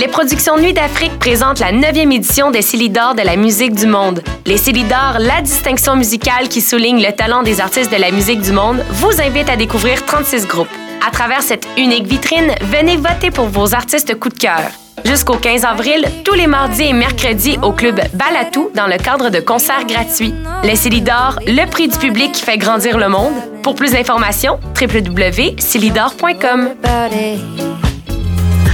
Les productions Nuit d'Afrique présentent la 9e édition des Célidors de la musique du monde. Les Célidors, la distinction musicale qui souligne le talent des artistes de la musique du monde, vous invite à découvrir 36 groupes. À travers cette unique vitrine, venez voter pour vos artistes coup de cœur. Jusqu'au 15 avril, tous les mardis et mercredis au club Balatou dans le cadre de concerts gratuits. Les Célidors, le prix du public qui fait grandir le monde. Pour plus d'informations, www.célidor.com.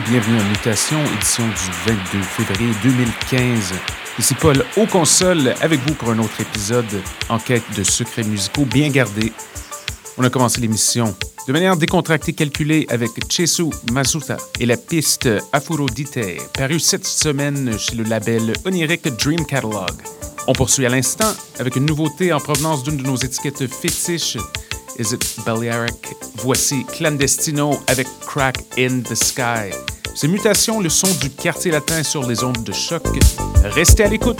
Bienvenue à Mutation, édition du 22 février 2015. Ici Paul au console avec vous pour un autre épisode en quête de secrets musicaux bien gardés. On a commencé l'émission de manière décontractée calculée avec Chesu Masuta et la piste Aphrodite, parue cette semaine chez le label onirique Dream Catalog. On poursuit à l'instant avec une nouveauté en provenance d'une de nos étiquettes fétiches, Is It Balearic? Voici Clandestino avec Crack in the Sky. Ces mutations, le son du quartier latin sur les ondes de choc. Restez à l'écoute.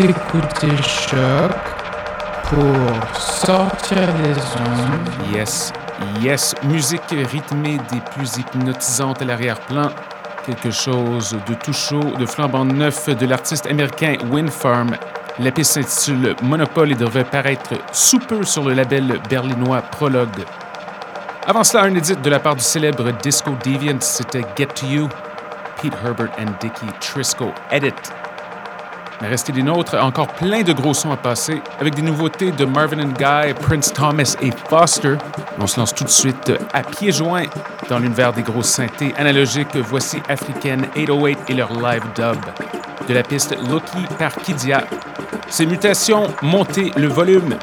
Écoutez Choc pour sortir des ondes. Yes, yes, musique rythmée des plus hypnotisantes à l'arrière-plan. Quelque chose de tout chaud, de flambant neuf de l'artiste américain Windfarm. La piste s'intitule Monopole et devrait paraître sous peu sur le label berlinois Prologue. Avant cela, un édite de la part du célèbre Disco Deviant, c'était Get to You, Pete Herbert and Dickie Trisco Edit. Mais restez des nôtres, encore plein de gros sons à passer, avec des nouveautés de Marvin and Guy, Prince Thomas et Foster. On se lance tout de suite à pieds joints dans l'univers des grosses synthés analogiques. Voici African 808 et leur live dub de la piste Lucky par Kidia. Ces mutations, montez le volume.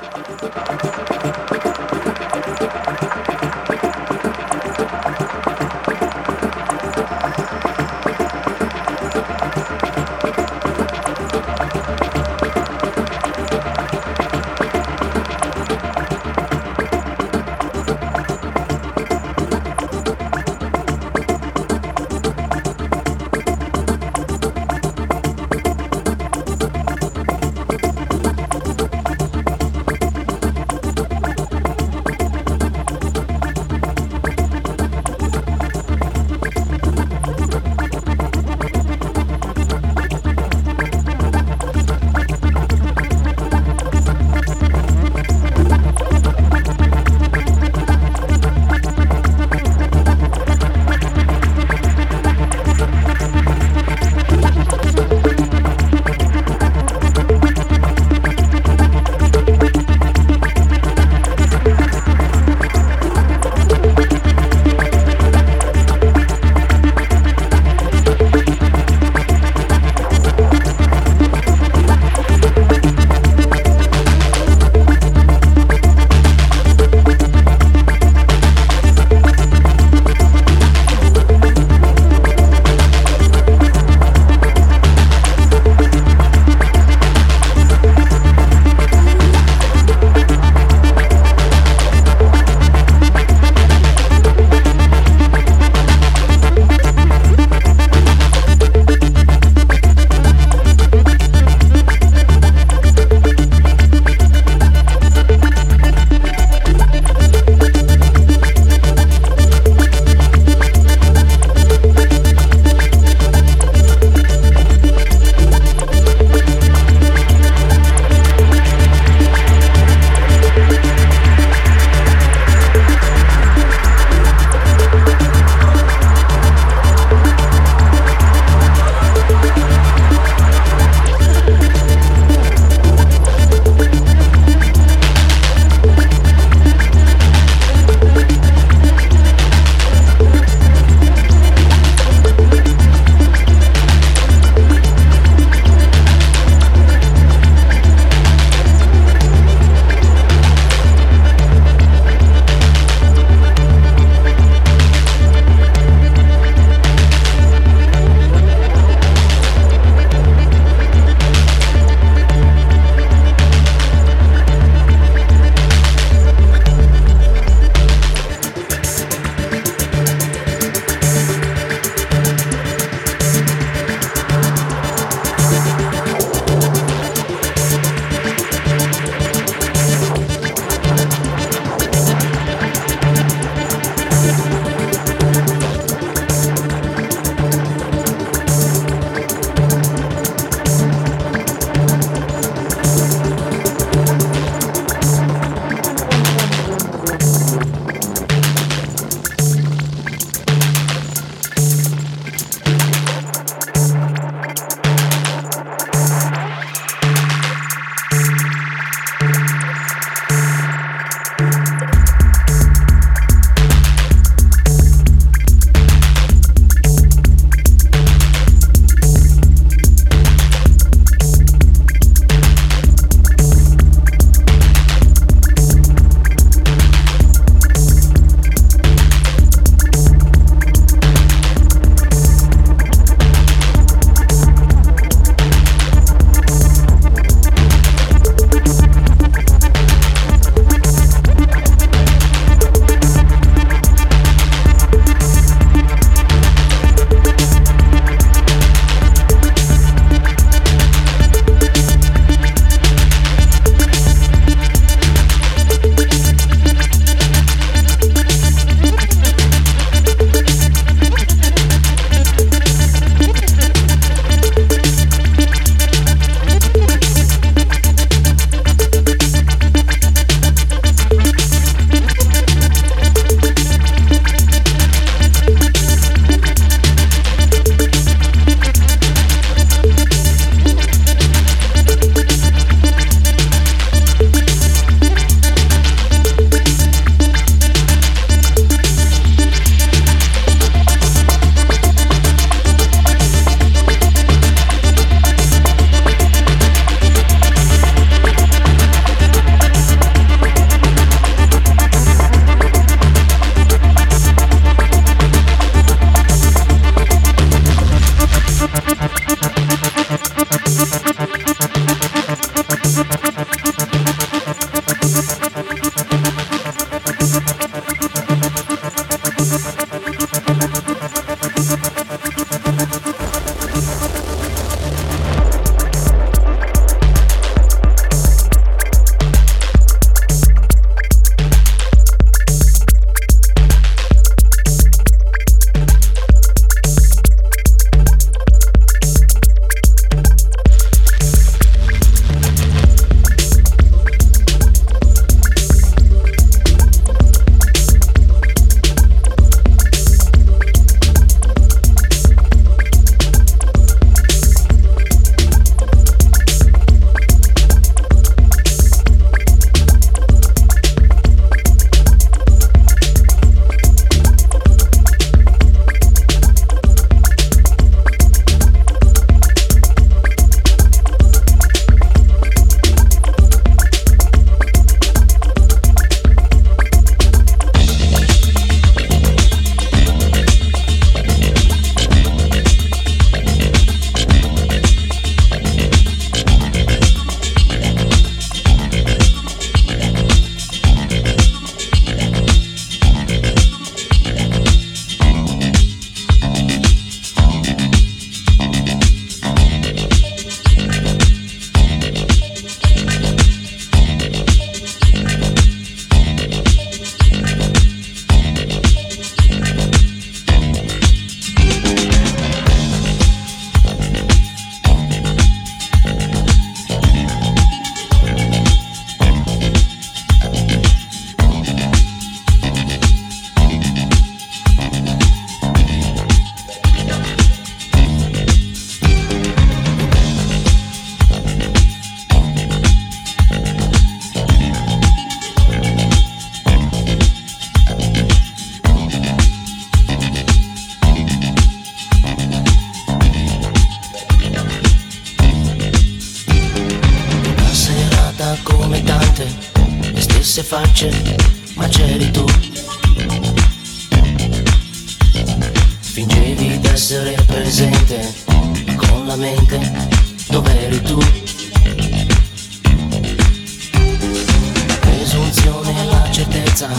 danza,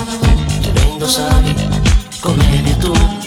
te vengo a salir con.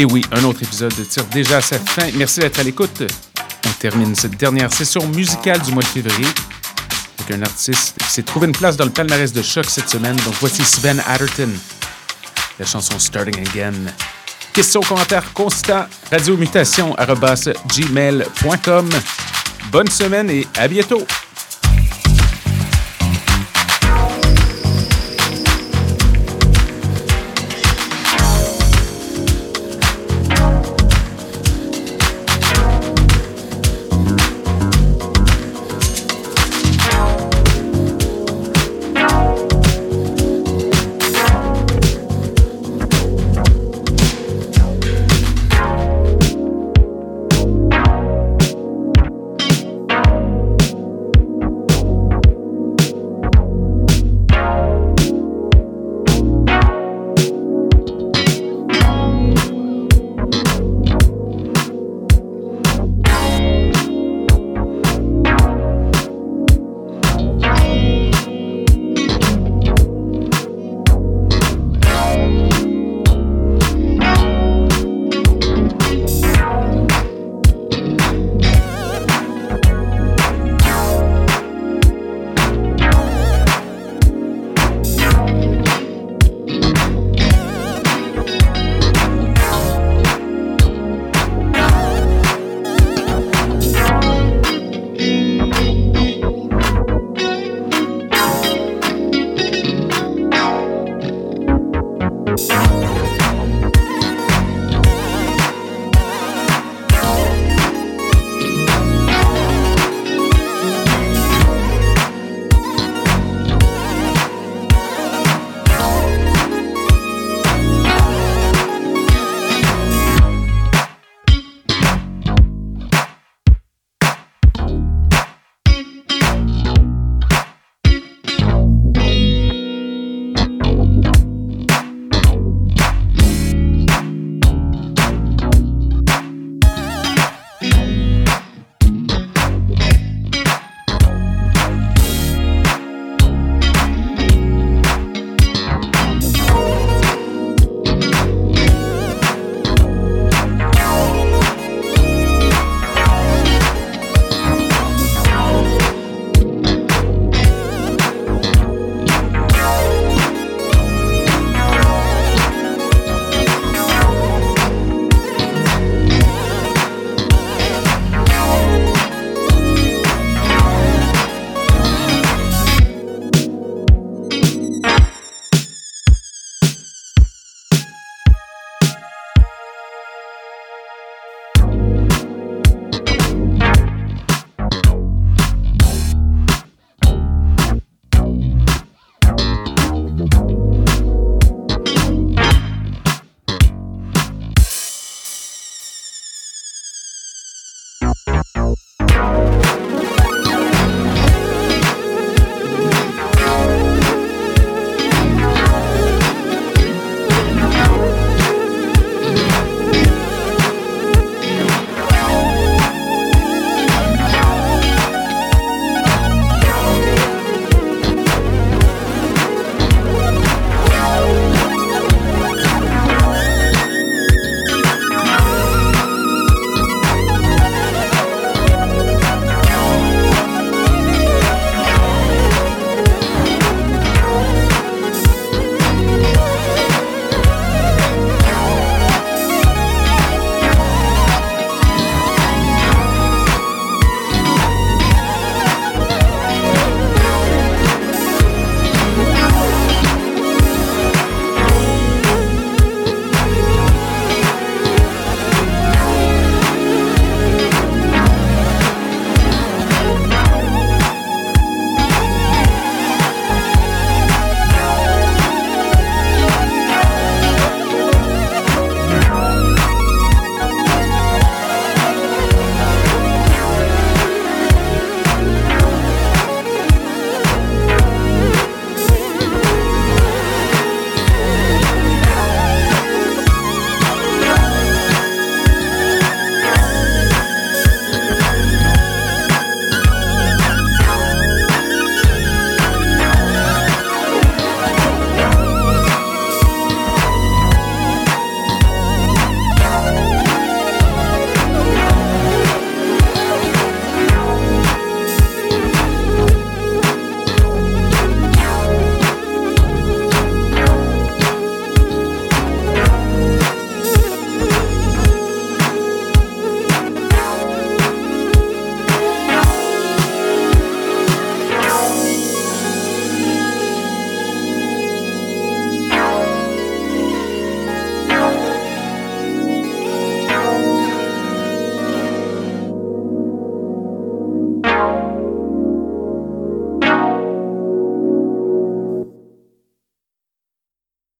Et oui, un autre épisode tire déjà à sa fin. Merci d'être à l'écoute. On termine cette dernière session musicale du mois de février avec un artiste qui s'est trouvé une place dans le palmarès de choc cette semaine. Donc voici Sven Atherton, la chanson Starting Again. Questions, commentaires constants, radiomutation.gmail.com. Bonne semaine et à bientôt!